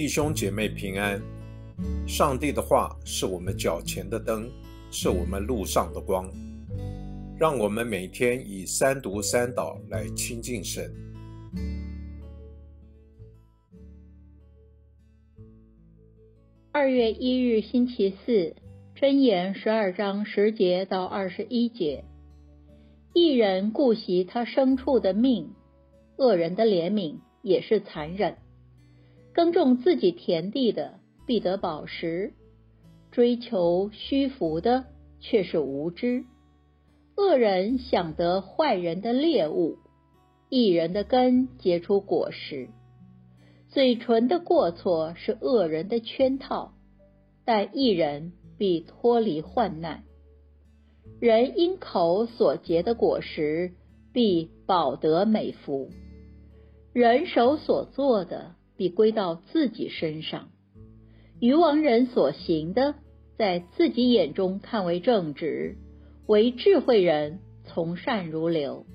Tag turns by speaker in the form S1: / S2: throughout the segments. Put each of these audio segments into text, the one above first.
S1: 弟兄姐妹平安。上帝的话是我们脚前的灯，是我们路上的光。让我们每天以三读三祷来亲近神。
S2: 二月一日星期四，箴言十二章十节到二十一节。一人顾惜他牲畜的命，恶人的怜悯也是残忍。耕种自己田地的必得饱食，追求虚浮的却是无知。恶人想得坏人的猎物，一人的根结出果实。嘴唇的过错是恶人的圈套，但一人必脱离患难。人因口所结的果实，必保得美福；人手所做的，必归到自己身上。愚王人所行的，在自己眼中看为正直；为智慧人从善如流。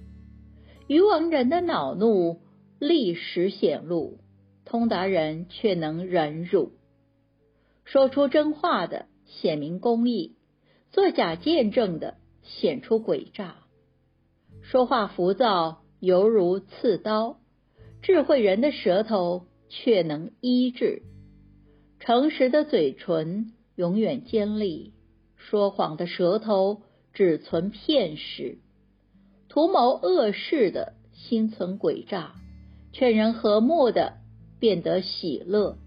S2: 愚王人的恼怒立时显露，通达人却能忍辱。说出真话的显明公义。作假见证的显出诡诈，说话浮躁犹如刺刀，智慧人的舌头却能医治，诚实的嘴唇永远尖利，说谎的舌头只存骗食，图谋恶事的心存诡诈，劝人和睦的变得喜乐，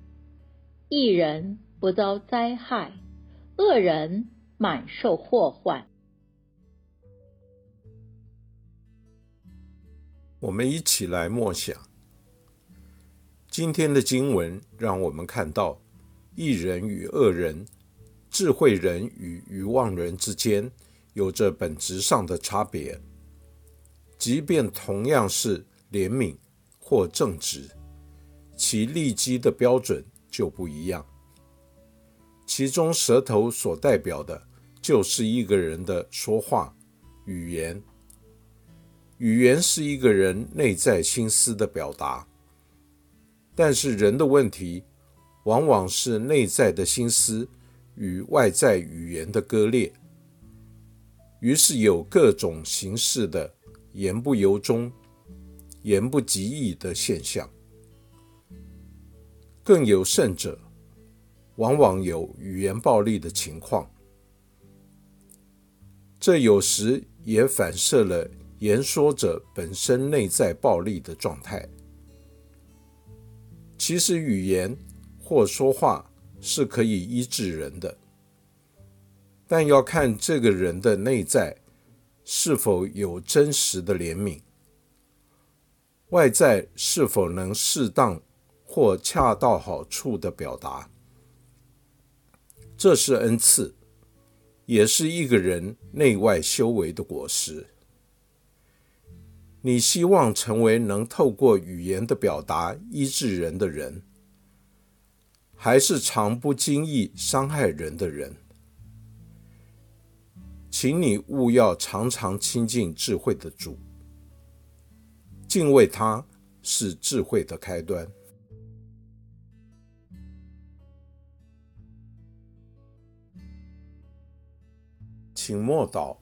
S2: 一人不遭灾害，恶人。满受祸患。
S1: 我们一起来默想今天的经文，让我们看到一人与恶人、智慧人与愚妄人之间有着本质上的差别。即便同样是怜悯或正直，其利基的标准就不一样。其中舌头所代表的。就是一个人的说话语言，语言是一个人内在心思的表达。但是人的问题，往往是内在的心思与外在语言的割裂，于是有各种形式的言不由衷、言不及义的现象。更有甚者，往往有语言暴力的情况。这有时也反射了言说者本身内在暴力的状态。其实语言或说话是可以医治人的，但要看这个人的内在是否有真实的怜悯，外在是否能适当或恰到好处的表达，这是恩赐。也是一个人内外修为的果实。你希望成为能透过语言的表达医治人的人，还是常不经意伤害人的人？请你勿要常常亲近智慧的主，敬畏他是智慧的开端。请默祷，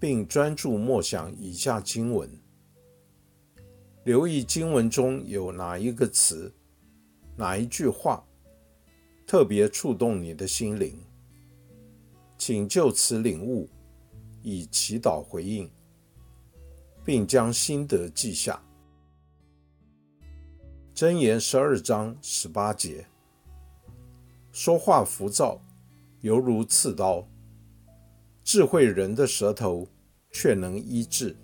S1: 并专注默想以下经文，留意经文中有哪一个词、哪一句话特别触动你的心灵，请就此领悟，以祈祷回应，并将心得记下。箴言十二章十八节：说话浮躁，犹如刺刀。智慧人的舌头却能医治。